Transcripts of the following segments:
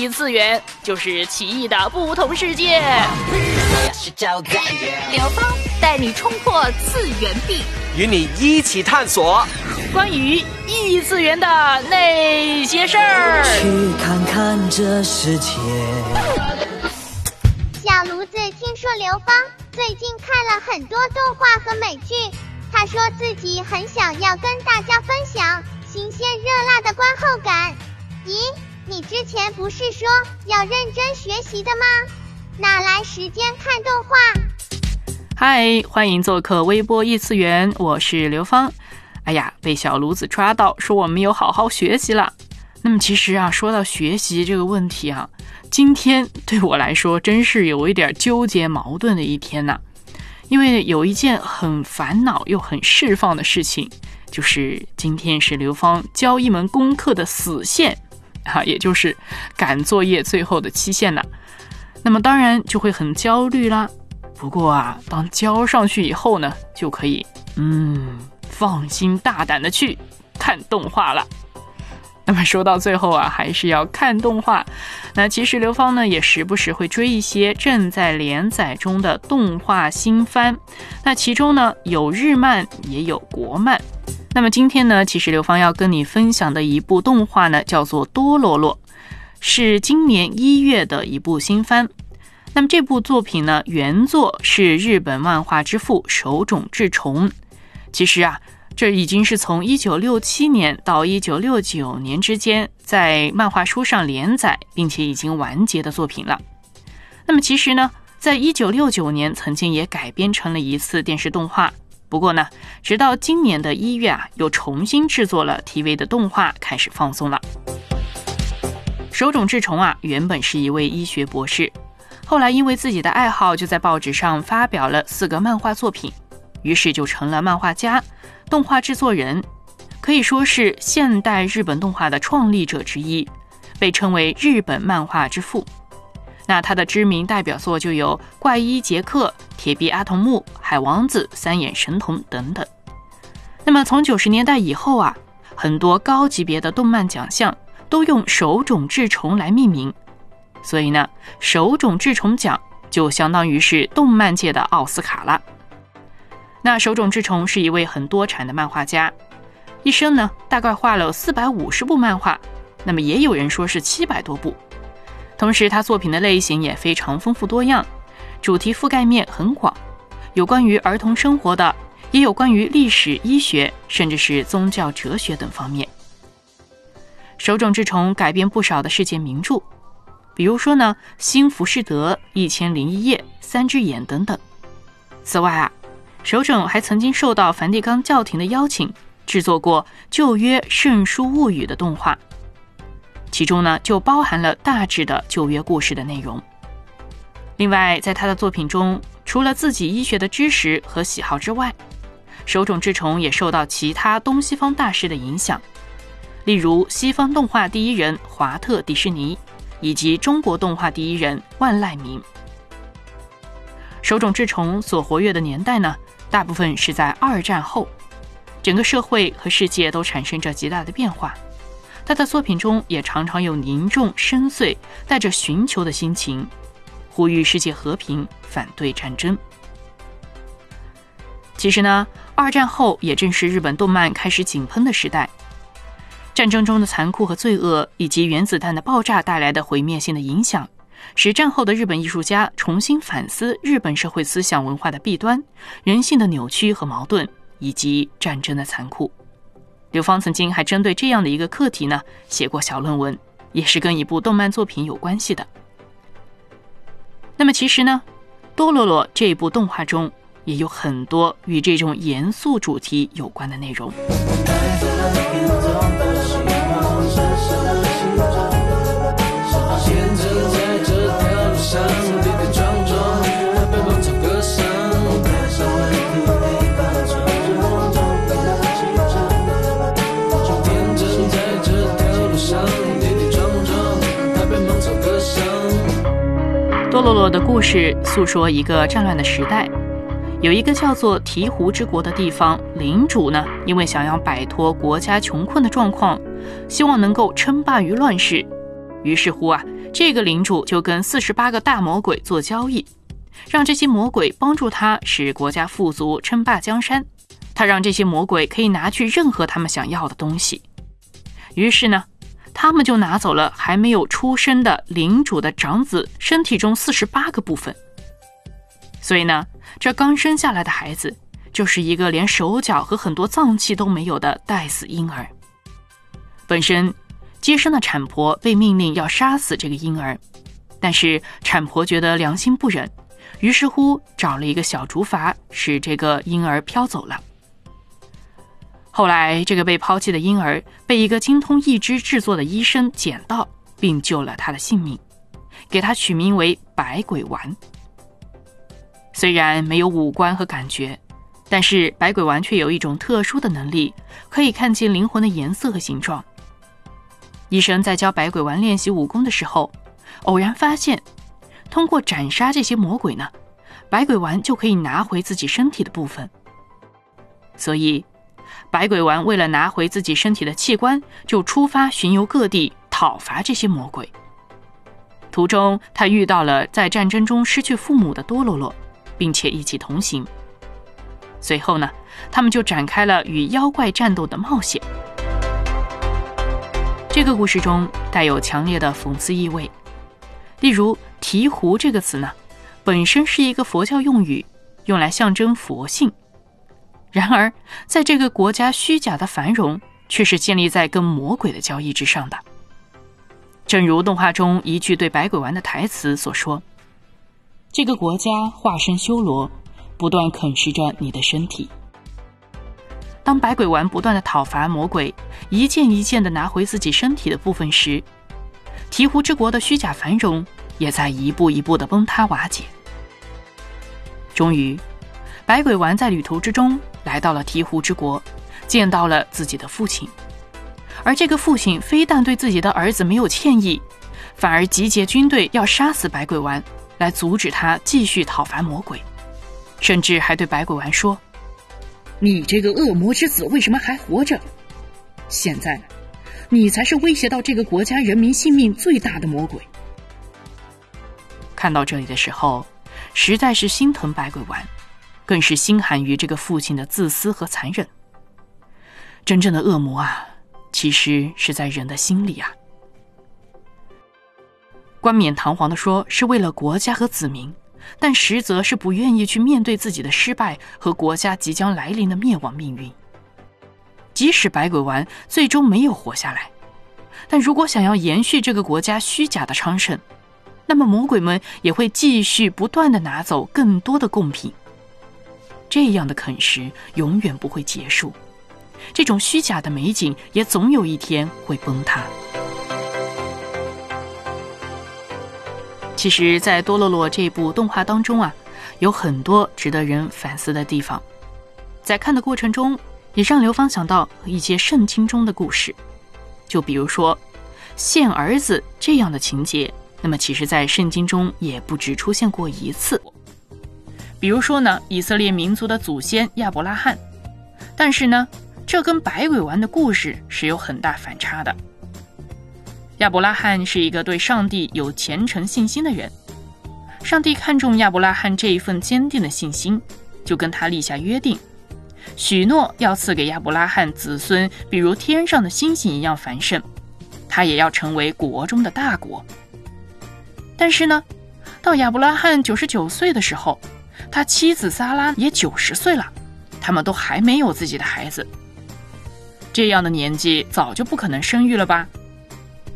异次元，就是奇异的不同世界。刘芳带你冲破次元壁，与你一起探索关于异次元的那些事儿。去看看这世界。小炉子听说刘芳最近看了很多动画和美剧，他说自己很想要跟大家分享新鲜热辣的观后感。咦，你之前不是说要认真学习的吗？哪来时间看动画？嗨，欢迎做客微波异次元，我是刘芳。哎呀，被小炉子抓到，说我没有好好学习了。那么其实啊，说到学习这个问题啊，今天对我来说真是有一点纠结矛盾的一天呐。因为有一件很烦恼又很释放的事情，就是今天是刘芳交一门功课的死线啊，也就是赶作业最后的期限了。那么当然就会很焦虑啦。不过啊，当交上去以后呢，就可以嗯放心大胆的去看动画了。那么说到最后啊，还是要看动画。那其实刘芳呢，也时不时会追一些正在连载中的动画新番。那其中呢，有日漫，也有国漫。那么今天呢，其实刘芳要跟你分享的一部动画呢，叫做《多罗罗》。是今年一月的一部新番。那么这部作品呢，原作是日本漫画之父手冢治虫。其实啊，这已经是从一九六七年到一九六九年之间在漫画书上连载，并且已经完结的作品了。那么其实呢，在一九六九年曾经也改编成了一次电视动画。不过呢，直到今年的一月啊，又重新制作了 TV 的动画，开始放松了。手冢治虫啊，原本是一位医学博士，后来因为自己的爱好，就在报纸上发表了四个漫画作品，于是就成了漫画家、动画制作人，可以说是现代日本动画的创立者之一，被称为日本漫画之父。那他的知名代表作就有《怪医杰克》《铁臂阿童木》《海王子》《三眼神童》等等。那么从九十年代以后啊，很多高级别的动漫奖项。都用手冢治虫来命名，所以呢，手冢治虫奖就相当于是动漫界的奥斯卡了。那手冢治虫是一位很多产的漫画家，一生呢大概画了四百五十部漫画，那么也有人说是七百多部。同时，他作品的类型也非常丰富多样，主题覆盖面很广，有关于儿童生活的，也有关于历史、医学，甚至是宗教、哲学等方面。手冢治虫改编不少的世界名著，比如说呢，《新浮士德》《一千零一夜》《三只眼》等等。此外啊，手冢还曾经受到梵蒂冈教廷的邀请，制作过《旧约圣书物语》的动画，其中呢就包含了大致的旧约故事的内容。另外，在他的作品中，除了自己医学的知识和喜好之外，手冢治虫也受到其他东西方大师的影响。例如西方动画第一人华特迪士尼，以及中国动画第一人万籁鸣。手冢治虫所活跃的年代呢，大部分是在二战后，整个社会和世界都产生着极大的变化。他的作品中也常常有凝重深邃、带着寻求的心情，呼吁世界和平，反对战争。其实呢，二战后也正是日本动漫开始井喷的时代。战争中的残酷和罪恶，以及原子弹的爆炸带来的毁灭性的影响，使战后的日本艺术家重新反思日本社会思想文化的弊端、人性的扭曲和矛盾，以及战争的残酷。刘芳曾经还针对这样的一个课题呢，写过小论文，也是跟一部动漫作品有关系的。那么其实呢，《多罗罗》这部动画中也有很多与这种严肃主题有关的内容。多罗罗的故事诉说一个战乱的时代，有一个叫做鹈鹕之国的地方，领主呢，因为想要摆脱国家穷困的状况，希望能够称霸于乱世，于是乎啊，这个领主就跟四十八个大魔鬼做交易，让这些魔鬼帮助他使国家富足、称霸江山。他让这些魔鬼可以拿去任何他们想要的东西。于是呢，他们就拿走了还没有出生的领主的长子身体中四十八个部分。所以呢，这刚生下来的孩子就是一个连手脚和很多脏器都没有的待死婴儿。本身接生的产婆被命令要杀死这个婴儿，但是产婆觉得良心不忍，于是乎找了一个小竹筏，使这个婴儿飘走了。后来，这个被抛弃的婴儿被一个精通义肢制作的医生捡到，并救了他的性命，给他取名为百鬼丸。虽然没有五官和感觉，但是百鬼丸却有一种特殊的能力，可以看见灵魂的颜色和形状。医生在教百鬼丸练习武功的时候，偶然发现，通过斩杀这些魔鬼呢，百鬼丸就可以拿回自己身体的部分。所以，百鬼丸为了拿回自己身体的器官，就出发巡游各地讨伐这些魔鬼。途中，他遇到了在战争中失去父母的多罗罗，并且一起同行。随后呢，他们就展开了与妖怪战斗的冒险。这个故事中带有强烈的讽刺意味，例如“醍醐”这个词呢，本身是一个佛教用语，用来象征佛性。然而，在这个国家虚假的繁荣，却是建立在跟魔鬼的交易之上的。正如动画中一句对百鬼丸的台词所说：“这个国家化身修罗，不断啃食着你的身体。”当百鬼丸不断的讨伐魔鬼，一件一件的拿回自己身体的部分时，醍醐之国的虚假繁荣也在一步一步的崩塌瓦解。终于，百鬼丸在旅途之中来到了鹈鹕之国，见到了自己的父亲。而这个父亲非但对自己的儿子没有歉意，反而集结军队要杀死百鬼丸，来阻止他继续讨伐魔鬼，甚至还对百鬼丸说。你这个恶魔之子为什么还活着？现在，你才是威胁到这个国家人民性命最大的魔鬼。看到这里的时候，实在是心疼百鬼丸，更是心寒于这个父亲的自私和残忍。真正的恶魔啊，其实是在人的心里啊。冠冕堂皇的说是为了国家和子民。但实则是不愿意去面对自己的失败和国家即将来临的灭亡命运。即使百鬼丸最终没有活下来，但如果想要延续这个国家虚假的昌盛，那么魔鬼们也会继续不断的拿走更多的贡品。这样的啃食永远不会结束，这种虚假的美景也总有一天会崩塌。其实，在多洛洛这部动画当中啊，有很多值得人反思的地方。在看的过程中，也让刘芳想到一些圣经中的故事，就比如说献儿子这样的情节。那么，其实，在圣经中也不止出现过一次。比如说呢，以色列民族的祖先亚伯拉罕，但是呢，这跟百鬼丸的故事是有很大反差的。亚伯拉罕是一个对上帝有虔诚信心的人，上帝看中亚伯拉罕这一份坚定的信心，就跟他立下约定，许诺要赐给亚伯拉罕子孙，比如天上的星星一样繁盛，他也要成为国中的大国。但是呢，到亚伯拉罕九十九岁的时候，他妻子撒拉也九十岁了，他们都还没有自己的孩子。这样的年纪早就不可能生育了吧？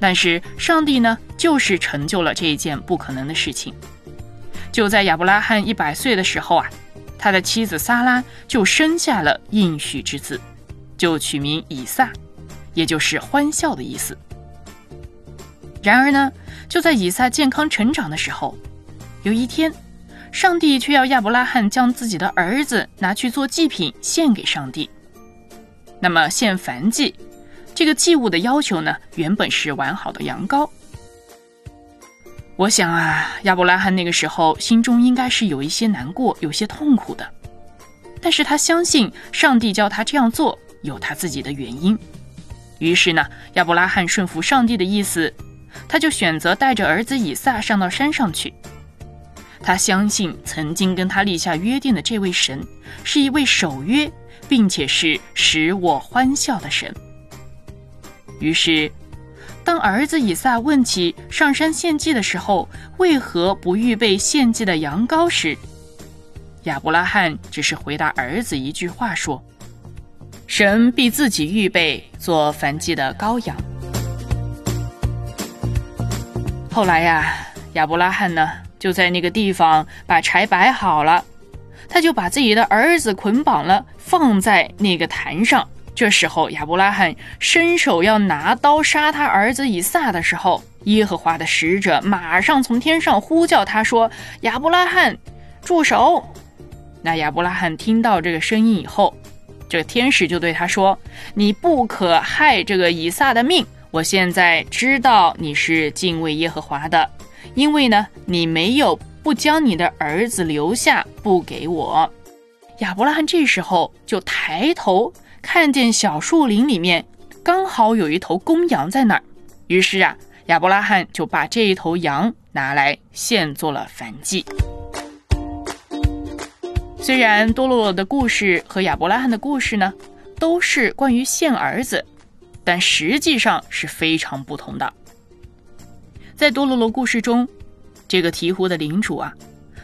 但是上帝呢，就是成就了这一件不可能的事情。就在亚伯拉罕一百岁的时候啊，他的妻子撒拉就生下了应许之子，就取名以撒，也就是欢笑的意思。然而呢，就在以撒健康成长的时候，有一天，上帝却要亚伯拉罕将自己的儿子拿去做祭品献给上帝。那么献燔祭。这个祭物的要求呢，原本是完好的羊羔。我想啊，亚伯拉罕那个时候心中应该是有一些难过，有些痛苦的。但是他相信上帝叫他这样做有他自己的原因。于是呢，亚伯拉罕顺服上帝的意思，他就选择带着儿子以撒上到山上去。他相信曾经跟他立下约定的这位神是一位守约，并且是使我欢笑的神。于是，当儿子以撒问起上山献祭的时候，为何不预备献祭的羊羔时，亚伯拉罕只是回答儿子一句话说：“神必自己预备做燔祭的羔羊。”后来呀，亚伯拉罕呢就在那个地方把柴摆好了，他就把自己的儿子捆绑了，放在那个坛上。这时候，亚伯拉罕伸手要拿刀杀他儿子以撒的时候，耶和华的使者马上从天上呼叫他说：“亚伯拉罕，住手！”那亚伯拉罕听到这个声音以后，这个天使就对他说：“你不可害这个以撒的命。我现在知道你是敬畏耶和华的，因为呢，你没有不将你的儿子留下不给我。”亚伯拉罕这时候就抬头。看见小树林里面刚好有一头公羊在那儿，于是啊，亚伯拉罕就把这一头羊拿来献做了燔祭。虽然多洛洛的故事和亚伯拉罕的故事呢，都是关于献儿子，但实际上是非常不同的。在多罗罗故事中，这个鹈鹕的领主啊，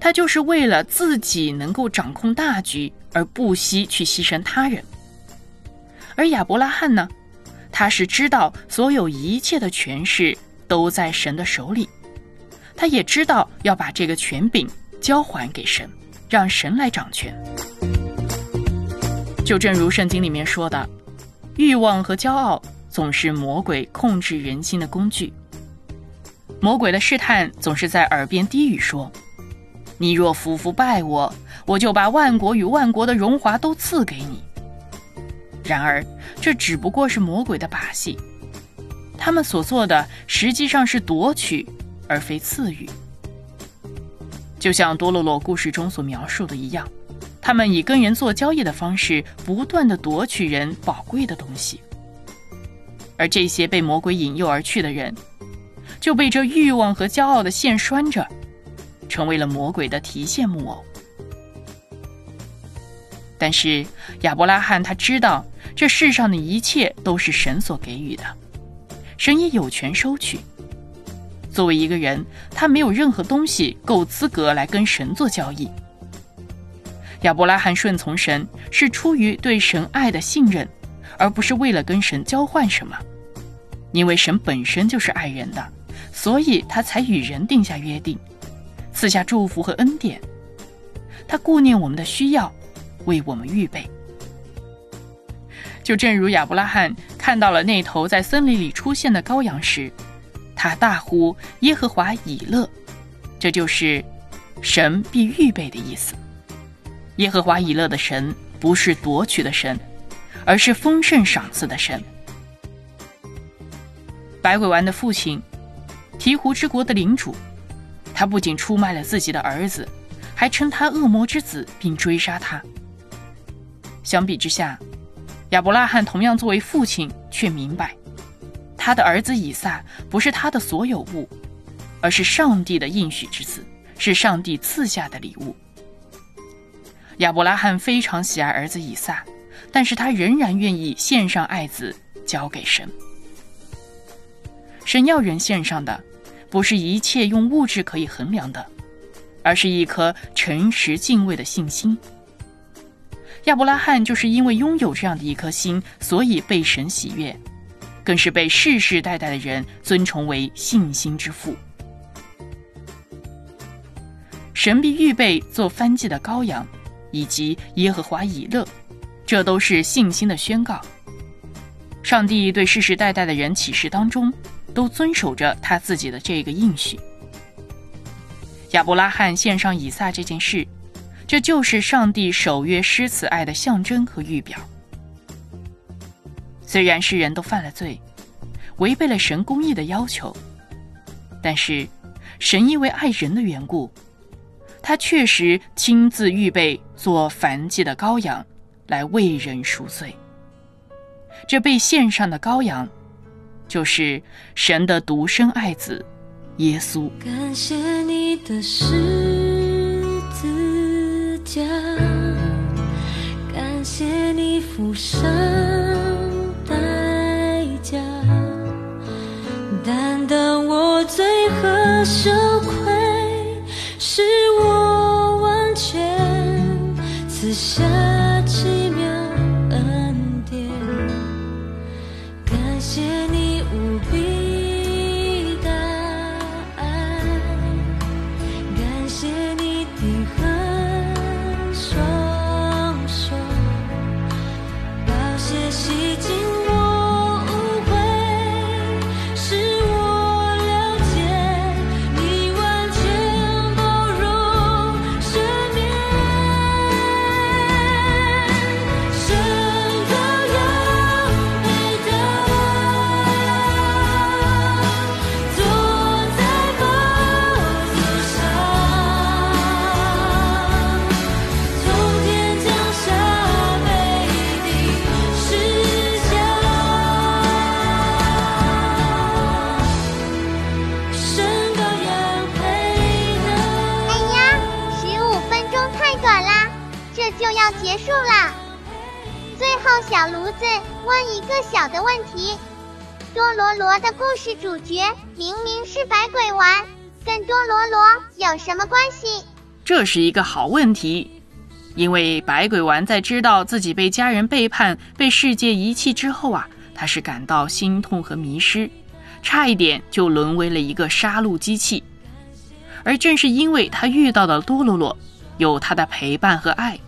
他就是为了自己能够掌控大局而不惜去牺牲他人。而亚伯拉罕呢，他是知道所有一切的权势都在神的手里，他也知道要把这个权柄交还给神，让神来掌权。就正如圣经里面说的，欲望和骄傲总是魔鬼控制人心的工具。魔鬼的试探总是在耳边低语说：“你若服服拜我，我就把万国与万国的荣华都赐给你。”然而，这只不过是魔鬼的把戏。他们所做的实际上是夺取，而非赐予。就像多洛洛故事中所描述的一样，他们以跟人做交易的方式，不断的夺取人宝贵的东西。而这些被魔鬼引诱而去的人，就被这欲望和骄傲的线拴着，成为了魔鬼的提线木偶。但是亚伯拉罕他知道。这世上的一切都是神所给予的，神也有权收取。作为一个人，他没有任何东西够资格来跟神做交易。亚伯拉罕顺从神是出于对神爱的信任，而不是为了跟神交换什么。因为神本身就是爱人的，所以他才与人定下约定，赐下祝福和恩典。他顾念我们的需要，为我们预备。就正如亚伯拉罕看到了那头在森林里出现的羔羊时，他大呼耶和华以勒，这就是神必预备的意思。耶和华以勒的神不是夺取的神，而是丰盛赏赐的神。百鬼丸的父亲，鹈鹕之国的领主，他不仅出卖了自己的儿子，还称他恶魔之子，并追杀他。相比之下，亚伯拉罕同样作为父亲，却明白，他的儿子以撒不是他的所有物，而是上帝的应许之子，是上帝赐下的礼物。亚伯拉罕非常喜爱儿子以撒，但是他仍然愿意献上爱子交给神。神要人献上的，不是一切用物质可以衡量的，而是一颗诚实敬畏的信心。亚伯拉罕就是因为拥有这样的一颗心，所以被神喜悦，更是被世世代代的人尊崇为信心之父。神必预备做翻祭的羔羊，以及耶和华以勒，这都是信心的宣告。上帝对世世代代的人启示当中，都遵守着他自己的这个应许。亚伯拉罕献上以撒这件事。这就是上帝守约施慈爱的象征和预表。虽然世人都犯了罪，违背了神公义的要求，但是神因为爱人的缘故，他确实亲自预备做燔祭的羔羊，来为人赎罪。这被献上的羔羊，就是神的独生爱子耶稣。感谢你的十字架，感谢你付上代价，但当我最后羞愧，是我完全赐下小炉子问一个小的问题：多罗罗的故事主角明明是百鬼丸，跟多罗罗有什么关系？这是一个好问题，因为百鬼丸在知道自己被家人背叛、被世界遗弃之后啊，他是感到心痛和迷失，差一点就沦为了一个杀戮机器。而正是因为他遇到了多罗罗，有他的陪伴和爱，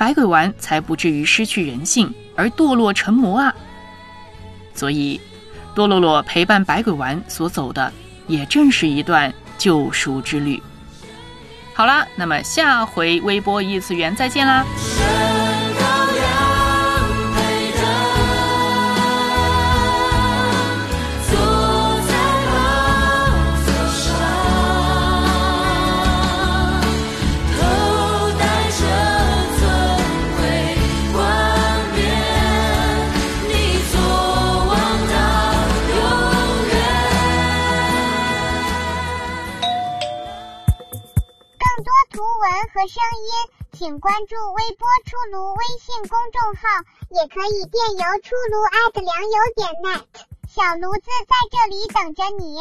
百鬼丸才不至于失去人性而堕落成魔啊。所以，多洛洛陪伴百鬼丸所走的，也正是一段救赎之旅。好啦，那么下回微波异次元再见啦！声音，请关注微波出炉微信公众号，也可以电邮出炉 at 良友点 net。小炉子在这里等着你。